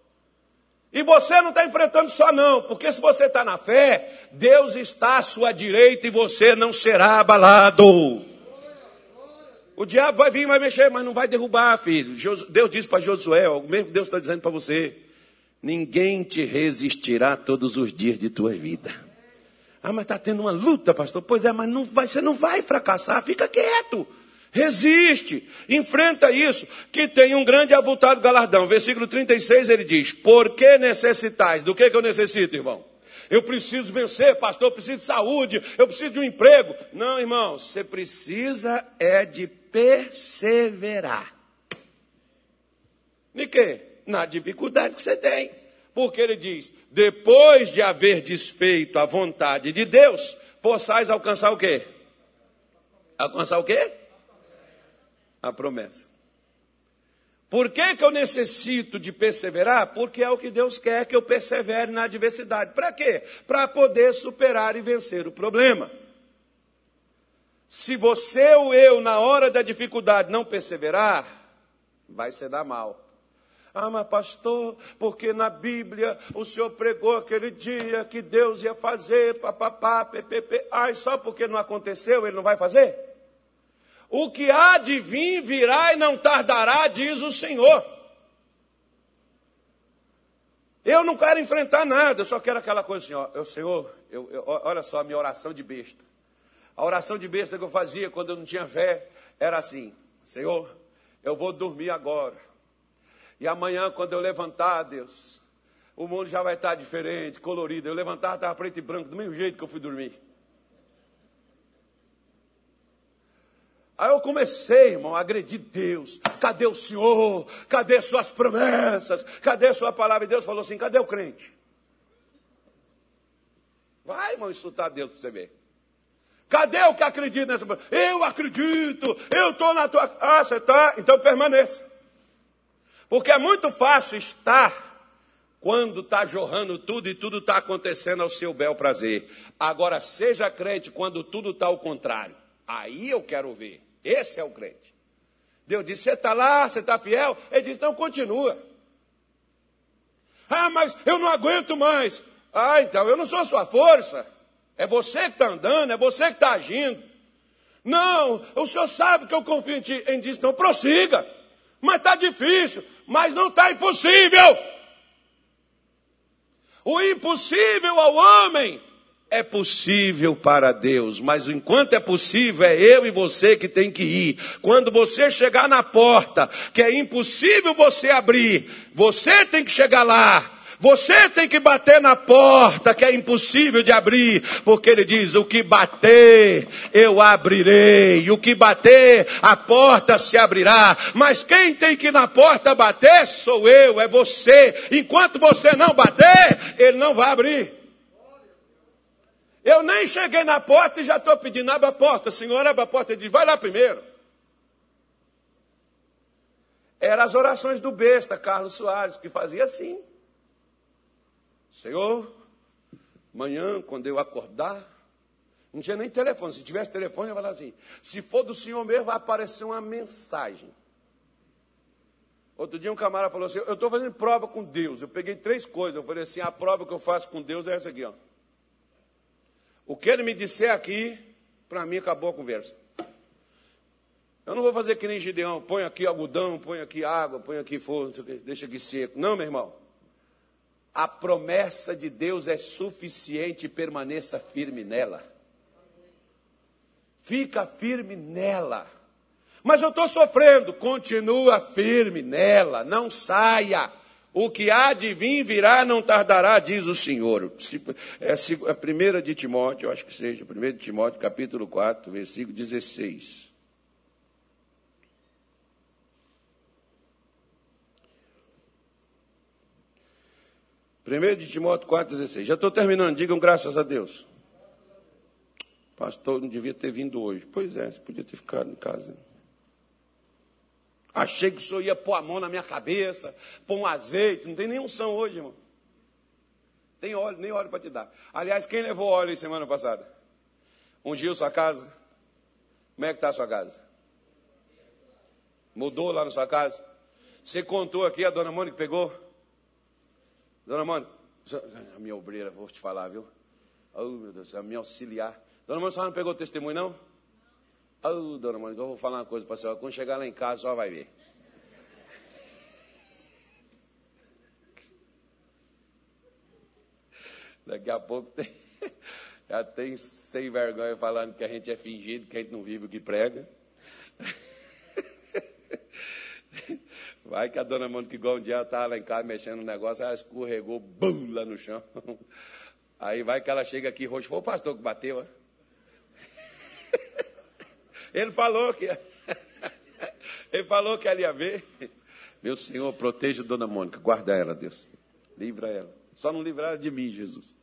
E você não está enfrentando só, não, porque se você está na fé, Deus está à sua direita e você não será abalado. O diabo vai vir, vai mexer, mas não vai derrubar, filho. Deus disse para Josué, o mesmo Deus está dizendo para você: ninguém te resistirá todos os dias de tua vida. Ah, mas está tendo uma luta, pastor. Pois é, mas não vai, você não vai fracassar, fica quieto. Resiste, enfrenta isso, que tem um grande avultado galardão. Versículo 36 ele diz: Por que necessitais? Do que, que eu necessito, irmão? Eu preciso vencer, pastor, eu preciso de saúde, eu preciso de um emprego. Não, irmão, você precisa é de perseverar. De quê? Na dificuldade que você tem. Porque ele diz: depois de haver desfeito a vontade de Deus, possais alcançar o quê? Alcançar o quê? a promessa. Por que, que eu necessito de perseverar? Porque é o que Deus quer que eu persevere na adversidade. Para quê? Para poder superar e vencer o problema. Se você ou eu, na hora da dificuldade, não perseverar, vai se dar mal. Ah, mas pastor, porque na Bíblia o senhor pregou aquele dia que Deus ia fazer, papapá, ppp. Ai, só porque não aconteceu, ele não vai fazer? O que há de vir virá e não tardará, diz o Senhor. Eu não quero enfrentar nada, eu só quero aquela coisa assim, ó, eu, Senhor, eu, eu, olha só a minha oração de besta. A oração de besta que eu fazia quando eu não tinha fé era assim: Senhor, eu vou dormir agora. E amanhã, quando eu levantar, Deus, o mundo já vai estar diferente, colorido. Eu levantar, estava preto e branco, do mesmo jeito que eu fui dormir. Aí eu comecei, irmão, a agredir Deus. Cadê o Senhor? Cadê suas promessas? Cadê sua palavra? E Deus falou assim: cadê o crente? Vai, irmão, insultar Deus para você ver. Cadê o que acredita nessa Eu acredito, eu estou na tua. Ah, você está? Então permaneça. Porque é muito fácil estar quando está jorrando tudo e tudo está acontecendo ao seu bel prazer. Agora, seja crente quando tudo está ao contrário. Aí eu quero ver. Esse é o crente. Deus disse: Você está lá, você está fiel? Ele disse: Então continua. Ah, mas eu não aguento mais. Ah, então eu não sou sua força. É você que está andando, é você que está agindo. Não, o senhor sabe que eu confio em ti. Ele disse: Então prossiga. Mas está difícil, mas não está impossível. O impossível ao homem é possível para Deus, mas enquanto é possível, é eu e você que tem que ir. Quando você chegar na porta, que é impossível você abrir, você tem que chegar lá. Você tem que bater na porta que é impossível de abrir, porque ele diz: o que bater, eu abrirei, o que bater, a porta se abrirá. Mas quem tem que ir na porta bater sou eu, é você. Enquanto você não bater, ele não vai abrir. Eu nem cheguei na porta e já estou pedindo, abre a porta, senhor, abre a porta. Ele diz, vai lá primeiro. Eram as orações do besta, Carlos Soares, que fazia assim. Senhor, amanhã, quando eu acordar, não tinha nem telefone. Se tivesse telefone, eu ia falar assim: se for do Senhor mesmo, vai aparecer uma mensagem. Outro dia um camarada falou assim: Eu estou fazendo prova com Deus. Eu peguei três coisas. Eu falei assim: a prova que eu faço com Deus é essa aqui, ó. O que ele me disser aqui, para mim acabou a conversa. Eu não vou fazer que nem Gideão, põe aqui algodão, põe aqui água, põe aqui fogo, deixa aqui seco. Não, meu irmão. A promessa de Deus é suficiente permaneça firme nela. Fica firme nela. Mas eu estou sofrendo, continua firme nela, não saia. O que há de vir virá, não tardará, diz o Senhor. É a primeira de Timóteo, eu acho que seja, primeira de Timóteo, capítulo 4, versículo 16. Primeiro de Timóteo 4,16. Já estou terminando, digam graças a Deus. Pastor, não devia ter vindo hoje. Pois é, você podia ter ficado em casa. Achei que o senhor ia pôr a mão na minha cabeça, pôr um azeite. Não tem nenhum som hoje, irmão. Tem óleo, nem óleo para te dar. Aliás, quem levou óleo semana passada? Ungiu sua casa? Como é que está a sua casa? Mudou lá na sua casa? Você contou aqui, a dona Mônica pegou? Dona Mônica, a minha obreira, vou te falar, viu? Oh, meu Deus, a minha auxiliar. Dona Mônica, a senhora não pegou o testemunho, não? Oh, dona Mônica, eu vou falar uma coisa para a senhora. Quando chegar lá em casa, só vai ver. Daqui a pouco tem, já tem sem vergonha falando que a gente é fingido, que a gente não vive o que prega. Vai que a dona Mônica, igual um dia, estava lá em casa mexendo no negócio, ela escorregou, bum, lá no chão. Aí vai que ela chega aqui roxo, foi o pastor que bateu, ó. Ele falou que ele falou que ela ia ver. Meu Senhor, proteja a dona Mônica, guarda ela, Deus. Livra ela. Só não livrar ela de mim, Jesus.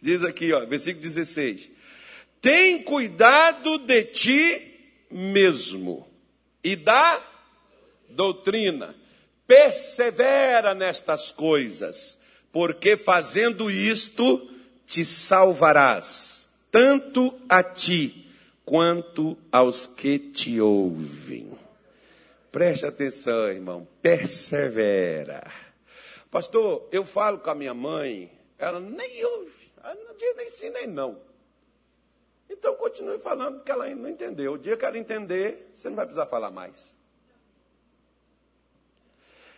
Diz aqui, ó, versículo 16: Tem cuidado de ti mesmo e da doutrina. Persevera nestas coisas, porque fazendo isto te salvarás, tanto a ti quanto aos que te ouvem. Preste atenção, irmão, persevera. Pastor, eu falo com a minha mãe, ela nem ouve, ela não diz nem sim nem não. Então continue falando, porque ela ainda não entendeu. O dia que ela entender, você não vai precisar falar mais.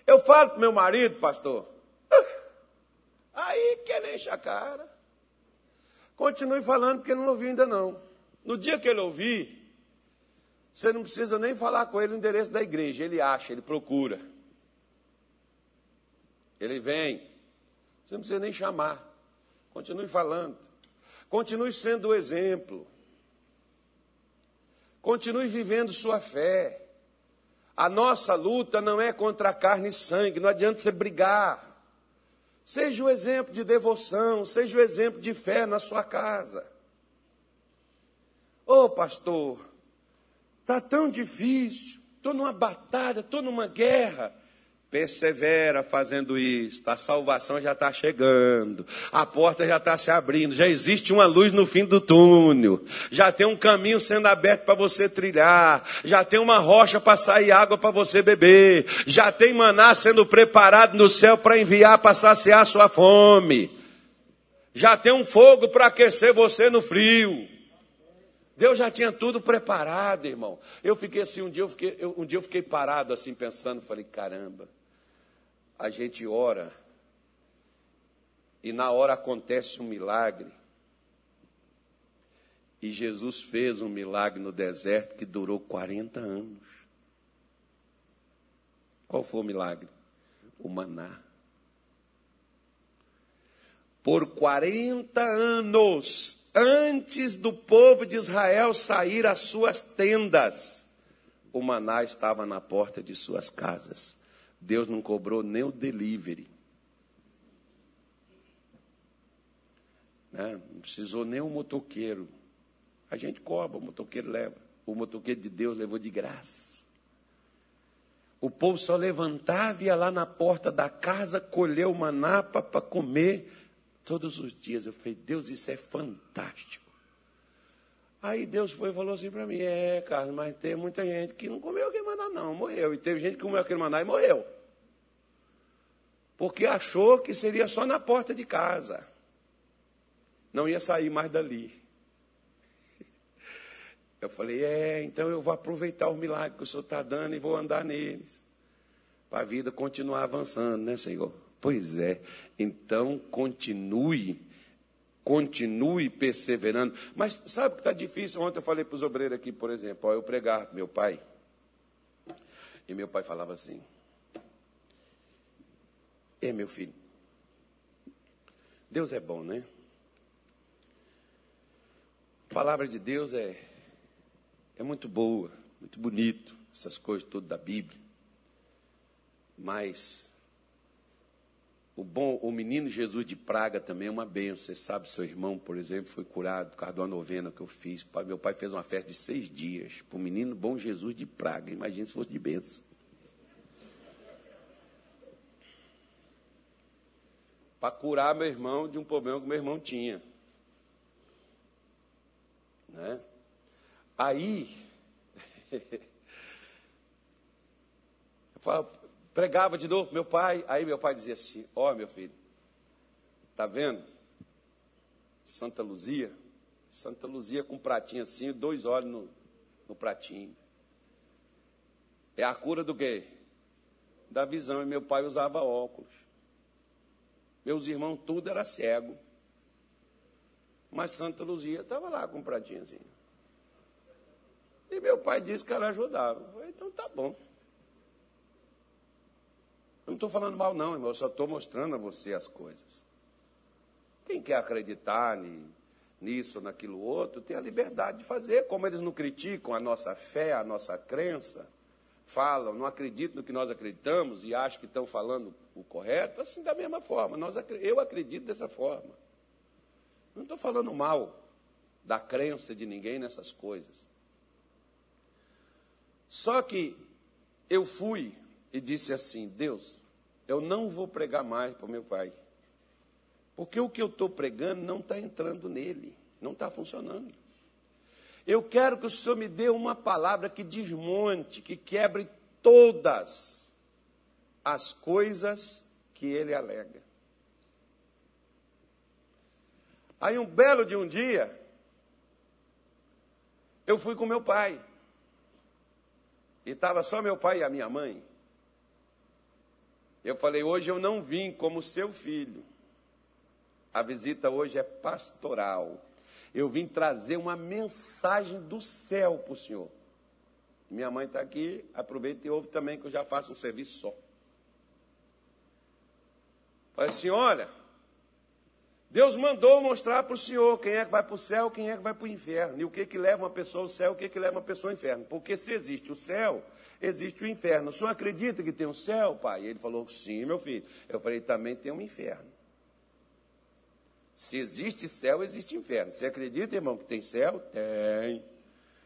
Eu falo para meu marido, pastor, aí quer encher a cara. Continue falando, porque ele não ouviu ainda não. No dia que ele ouvir, você não precisa nem falar com ele o endereço da igreja. Ele acha, ele procura. Ele vem. Você não precisa nem chamar. Continue falando. Continue sendo o exemplo. Continue vivendo sua fé. A nossa luta não é contra a carne e sangue, não adianta você brigar. Seja o exemplo de devoção, seja o exemplo de fé na sua casa. Ô oh, pastor, está tão difícil, estou numa batalha, estou numa guerra. Persevera fazendo isso, a salvação já está chegando, a porta já está se abrindo, já existe uma luz no fim do túnel, já tem um caminho sendo aberto para você trilhar, já tem uma rocha para sair água para você beber, já tem maná sendo preparado no céu para enviar para saciar sua fome, já tem um fogo para aquecer você no frio. Deus já tinha tudo preparado, irmão. Eu fiquei assim, um dia eu fiquei, eu, um dia eu fiquei parado assim pensando, falei, caramba a gente ora e na hora acontece um milagre. E Jesus fez um milagre no deserto que durou 40 anos. Qual foi o milagre? O maná. Por 40 anos, antes do povo de Israel sair às suas tendas, o maná estava na porta de suas casas. Deus não cobrou nem o delivery. Né? Não precisou nem um motoqueiro. A gente cobra, o motoqueiro leva. O motoqueiro de Deus levou de graça. O povo só levantava, ia lá na porta da casa, colheu uma napa para comer todos os dias. Eu falei, Deus, isso é fantástico. Aí Deus foi e falou assim para mim: É, Carlos, mas tem muita gente que não comeu aquele maná, não, morreu. E teve gente que comeu aquele maná e morreu. Porque achou que seria só na porta de casa. Não ia sair mais dali. Eu falei: É, então eu vou aproveitar o milagre que o Senhor está dando e vou andar neles. Para a vida continuar avançando, né, Senhor? Pois é. Então continue continue perseverando. Mas sabe que está difícil? Ontem eu falei para os obreiros aqui, por exemplo, ó, eu pregar meu pai. E meu pai falava assim: É, meu filho. Deus é bom, né? A palavra de Deus é, é muito boa, muito bonito, essas coisas todas da Bíblia. Mas o bom, o menino Jesus de Praga também é uma benção. Você sabe, seu irmão, por exemplo, foi curado por causa de uma novena que eu fiz. Meu pai fez uma festa de seis dias para o menino bom Jesus de Praga. Imagina se fosse de benção. Para curar meu irmão de um problema que meu irmão tinha. Né? Aí, eu falo, pregava de novo para meu pai, aí meu pai dizia assim: Ó, oh, meu filho, tá vendo? Santa Luzia, Santa Luzia com um pratinho assim, dois olhos no, no pratinho. É a cura do quê? Da visão. E meu pai usava óculos. Meus irmãos, tudo era cego. Mas Santa Luzia estava lá com um pratinho assim. E meu pai disse que ela ajudava. Então tá bom. Eu não estou falando mal, não, irmão. Eu só estou mostrando a você as coisas. Quem quer acreditar nisso, naquilo outro, tem a liberdade de fazer. Como eles não criticam a nossa fé, a nossa crença, falam, não acreditam no que nós acreditamos e acham que estão falando o correto, assim da mesma forma. Nós, eu acredito dessa forma. Não estou falando mal da crença de ninguém nessas coisas. Só que eu fui e disse assim: Deus, eu não vou pregar mais para o meu pai. Porque o que eu estou pregando não está entrando nele, não está funcionando. Eu quero que o Senhor me dê uma palavra que desmonte, que quebre todas as coisas que ele alega. Aí um belo de um dia, eu fui com meu pai. E estava só meu pai e a minha mãe. Eu falei, hoje eu não vim como seu filho. A visita hoje é pastoral. Eu vim trazer uma mensagem do céu para o senhor. Minha mãe está aqui, aproveita e ouve também que eu já faço um serviço só. Falei assim, olha, Deus mandou mostrar para o Senhor quem é que vai para o céu, quem é que vai para o inferno. E o que, que leva uma pessoa ao céu, o que, que leva uma pessoa ao inferno. Porque se existe o céu, existe o inferno. O senhor acredita que tem um céu, pai? Ele falou, sim, meu filho. Eu falei, também tem um inferno. Se existe céu, existe inferno. Você acredita, irmão, que tem céu? Tem.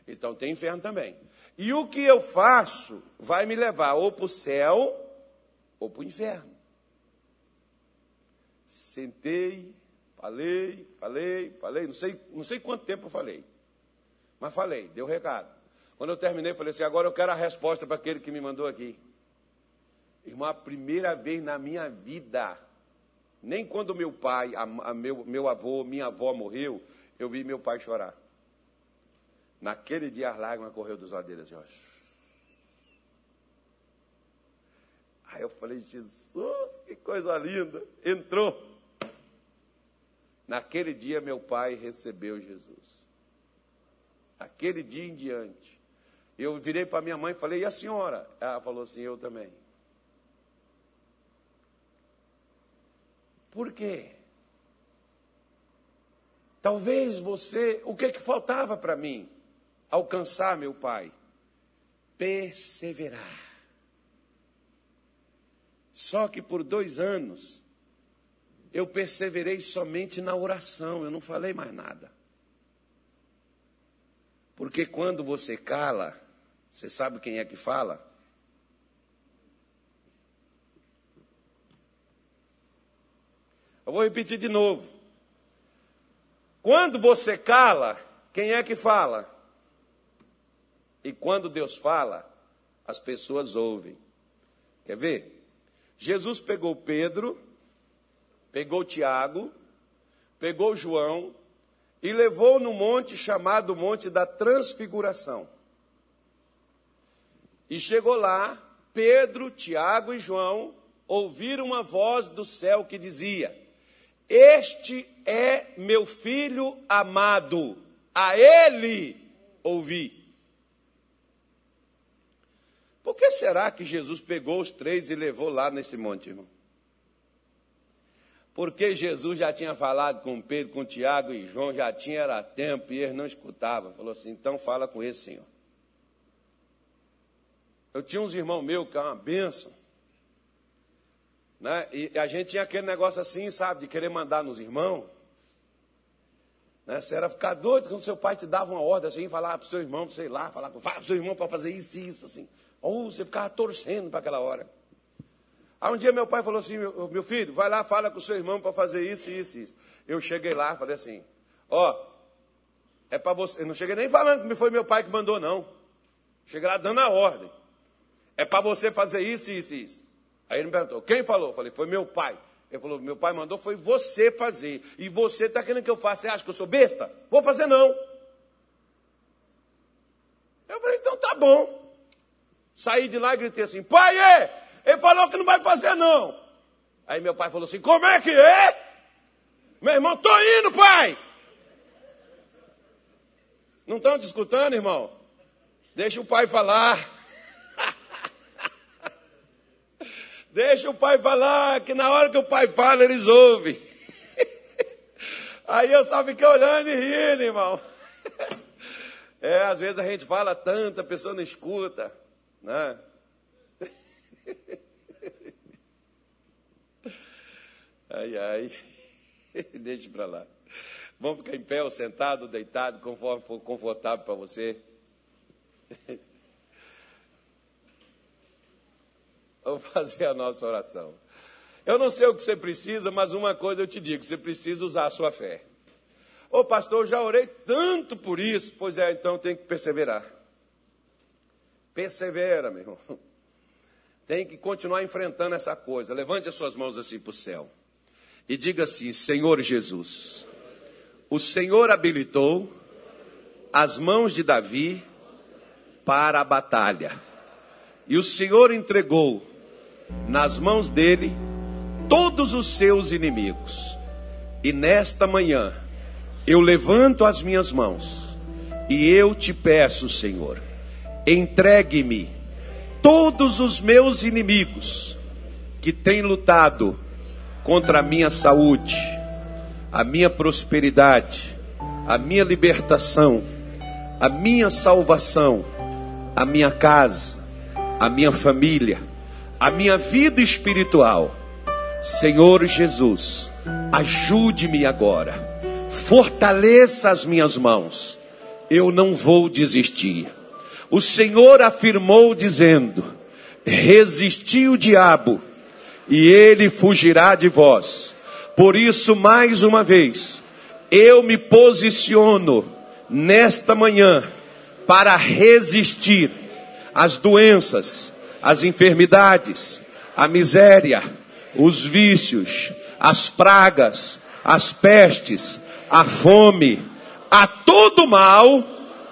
Então tem inferno também. E o que eu faço vai me levar ou para o céu ou para o inferno. Sentei, Falei, falei, falei, não sei, não sei quanto tempo eu falei. Mas falei, deu recado. Quando eu terminei, falei assim: agora eu quero a resposta para aquele que me mandou aqui. Irmão, a primeira vez na minha vida, nem quando meu pai, a, a meu, meu avô, minha avó morreu, eu vi meu pai chorar. Naquele dia as lágrimas correu dos olhos dele assim, ó. Aí eu falei, Jesus, que coisa linda. Entrou. Naquele dia, meu pai recebeu Jesus. Aquele dia em diante. Eu virei para minha mãe e falei, e a senhora? Ela falou assim, eu também. Por quê? Talvez você, o que, que faltava para mim alcançar meu pai? Perseverar. Só que por dois anos eu perseverei somente na oração, eu não falei mais nada. Porque quando você cala, você sabe quem é que fala? Eu vou repetir de novo. Quando você cala, quem é que fala? E quando Deus fala, as pessoas ouvem. Quer ver? Jesus pegou Pedro pegou Tiago, pegou João e levou no monte chamado Monte da Transfiguração. E chegou lá, Pedro, Tiago e João ouviram uma voz do céu que dizia: Este é meu filho amado, a ele ouvi. Por que será que Jesus pegou os três e levou lá nesse monte, irmão? Porque Jesus já tinha falado com Pedro, com Tiago e João, já tinha era tempo e eles não escutavam. Falou assim: então fala com esse senhor. Eu tinha uns irmãos meus que é uma benção. Né? E a gente tinha aquele negócio assim, sabe, de querer mandar nos irmãos. Né? Você era ficar doido quando seu pai te dava uma ordem assim, falar para o seu irmão, sei lá, falar com o seu irmão para fazer isso e isso, assim. Ou você ficava torcendo para aquela hora. Aí um dia meu pai falou assim, meu, meu filho, vai lá, fala com o seu irmão para fazer isso, isso, isso. Eu cheguei lá, falei assim, ó, oh, é para você. Eu não cheguei nem falando que foi meu pai que mandou, não. Cheguei lá dando a ordem. É para você fazer isso, isso, isso. Aí ele me perguntou, quem falou? Eu falei, foi meu pai. Ele falou, meu pai mandou, foi você fazer. E você está querendo que eu faça? Você acha que eu sou besta? Vou fazer não. Eu falei, então tá bom. Saí de lá e gritei assim, pai, é? Ele falou que não vai fazer não. Aí meu pai falou assim, como é que é? Meu irmão, tô indo, pai. Não estão discutindo, irmão? Deixa o pai falar. Deixa o pai falar, que na hora que o pai fala, eles ouvem. Aí eu só fiquei olhando e rindo, irmão. É, às vezes a gente fala tanto, a pessoa não escuta, né? Ai, ai. Deixa para lá. Vamos ficar em pé ou sentado, deitado, conforme for confortável para você. Vamos fazer a nossa oração. Eu não sei o que você precisa, mas uma coisa eu te digo: você precisa usar a sua fé. Ô pastor, eu já orei tanto por isso. Pois é, então tem que perseverar. Persevera, meu irmão. Tem que continuar enfrentando essa coisa. Levante as suas mãos assim para o céu. E diga assim: Senhor Jesus, o Senhor habilitou as mãos de Davi para a batalha. E o Senhor entregou nas mãos dele todos os seus inimigos. E nesta manhã, eu levanto as minhas mãos e eu te peço, Senhor, entregue-me todos os meus inimigos que têm lutado contra a minha saúde, a minha prosperidade, a minha libertação, a minha salvação, a minha casa, a minha família a minha vida espiritual. Senhor Jesus, ajude-me agora, fortaleça as minhas mãos, eu não vou desistir. O Senhor afirmou, dizendo: resisti o diabo, e ele fugirá de vós. Por isso, mais uma vez, eu me posiciono nesta manhã para resistir às doenças, as enfermidades, a miséria, os vícios, as pragas, as pestes, a fome, a todo mal,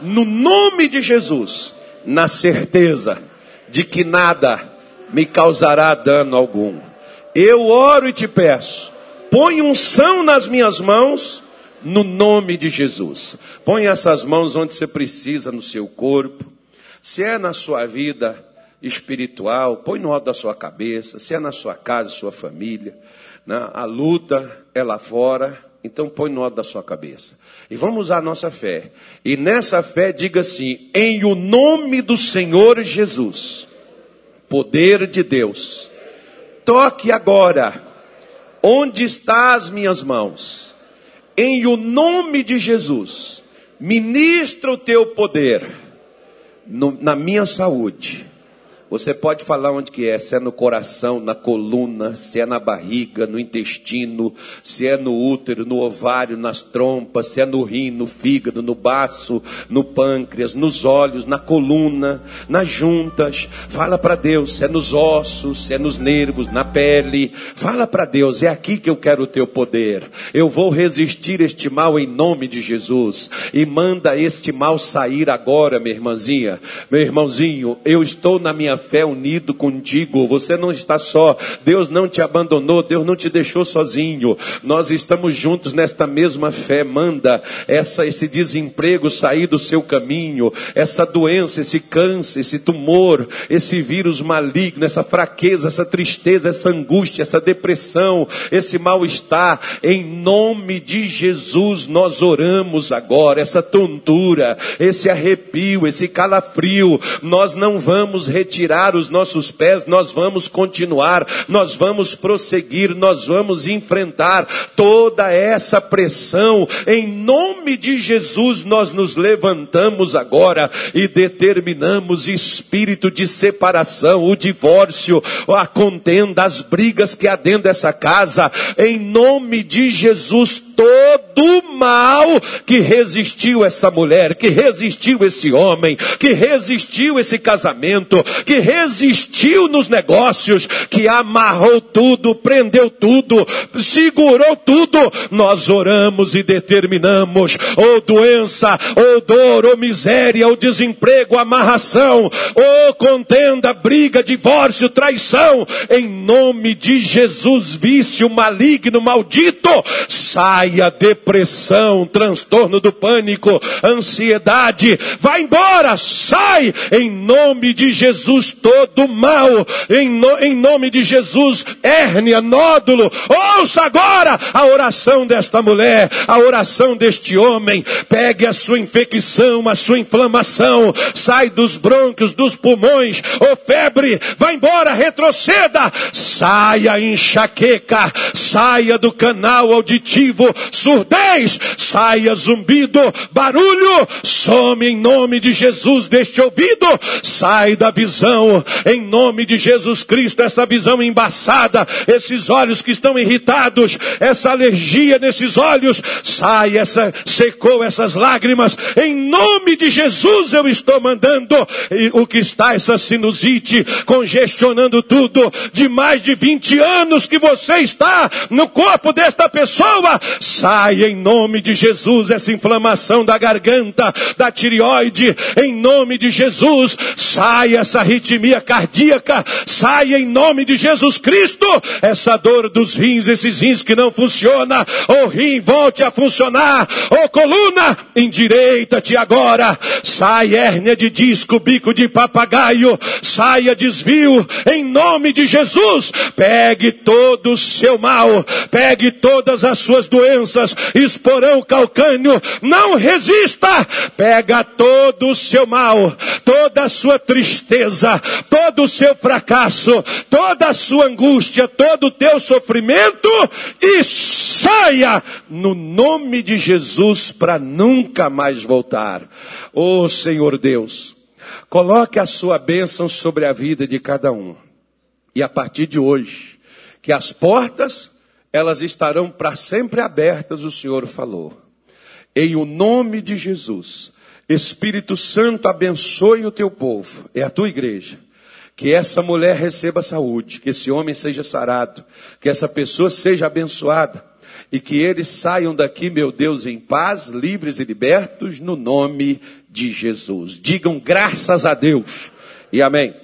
no nome de Jesus, na certeza de que nada me causará dano algum. Eu oro e te peço, põe unção nas minhas mãos, no nome de Jesus. Põe essas mãos onde você precisa, no seu corpo. Se é na sua vida, espiritual, põe no alto da sua cabeça, se é na sua casa, sua família, né? a luta é lá fora, então põe no alto da sua cabeça. E vamos usar a nossa fé. E nessa fé diga assim: em o nome do Senhor Jesus, poder de Deus, toque agora onde está as minhas mãos. Em o nome de Jesus, ministra o teu poder no, na minha saúde você pode falar onde que é, se é no coração, na coluna, se é na barriga, no intestino, se é no útero, no ovário, nas trompas, se é no rim, no fígado, no baço, no pâncreas, nos olhos, na coluna, nas juntas. Fala para Deus, se é nos ossos, se é nos nervos, na pele. Fala para Deus, é aqui que eu quero o teu poder. Eu vou resistir este mal em nome de Jesus. E manda este mal sair agora, minha irmãzinha. Meu irmãozinho, eu estou na minha fé unido contigo. Você não está só. Deus não te abandonou, Deus não te deixou sozinho. Nós estamos juntos nesta mesma fé. Manda essa esse desemprego sair do seu caminho, essa doença, esse câncer, esse tumor, esse vírus maligno, essa fraqueza, essa tristeza, essa angústia, essa depressão, esse mal-estar. Em nome de Jesus nós oramos agora. Essa tontura, esse arrepio, esse calafrio, nós não vamos retirar os nossos pés, nós vamos continuar, nós vamos prosseguir, nós vamos enfrentar toda essa pressão. Em nome de Jesus, nós nos levantamos agora e determinamos espírito de separação, o divórcio, a contenda, as brigas que há dentro dessa casa. Em nome de Jesus, todo mal que resistiu essa mulher, que resistiu esse homem, que resistiu esse casamento, que resistiu nos negócios, que amarrou tudo, prendeu tudo, segurou tudo. Nós oramos e determinamos, ou doença, ou dor, ou miséria, ou desemprego, amarração, ou contenda, briga, divórcio, traição, em nome de Jesus, vício maligno, maldito, saia depressão, transtorno do pânico, ansiedade, vai embora, sai, em nome de Jesus, todo mal, em, no, em nome de Jesus, hérnia, nódulo, ouça agora a oração desta mulher, a oração deste homem, pegue a sua infecção, a sua inflamação, sai dos brônquios, dos pulmões, ou febre, vai embora, retroceda, saia enxaqueca, saia do canal auditivo, surdez, saia zumbido, barulho, some em nome de Jesus deste ouvido, sai da visão, em nome de Jesus Cristo, essa visão embaçada, esses olhos que estão irritados, essa alergia nesses olhos, sai essa, secou essas lágrimas, em nome de Jesus eu estou mandando, e o que está essa sinusite, congestionando tudo, de mais de 20 anos que você está no corpo desta pessoa, sai em nome de Jesus essa inflamação da garganta, da tireoide, em nome de Jesus, sai essa arritmia cardíaca, sai em nome de Jesus Cristo, essa dor dos rins, esses rins que não funciona, o rim volte a funcionar, ô coluna, endireita-te agora, sai hérnia de disco, bico de papagaio, saia desvio, em nome de Jesus, pegue todo o seu mal, pegue todas as suas doenças, esporão calcânio, não resista, pega todo o seu mal, toda a sua tristeza, todo o seu fracasso, toda a sua angústia, todo o teu sofrimento e saia no nome de Jesus para nunca mais voltar. Oh Senhor Deus, coloque a sua bênção sobre a vida de cada um. E a partir de hoje, que as portas elas estarão para sempre abertas, o Senhor falou. Em o nome de Jesus, Espírito Santo abençoe o teu povo, é a tua igreja. Que essa mulher receba saúde, que esse homem seja sarado, que essa pessoa seja abençoada e que eles saiam daqui, meu Deus, em paz, livres e libertos, no nome de Jesus. Digam graças a Deus e amém.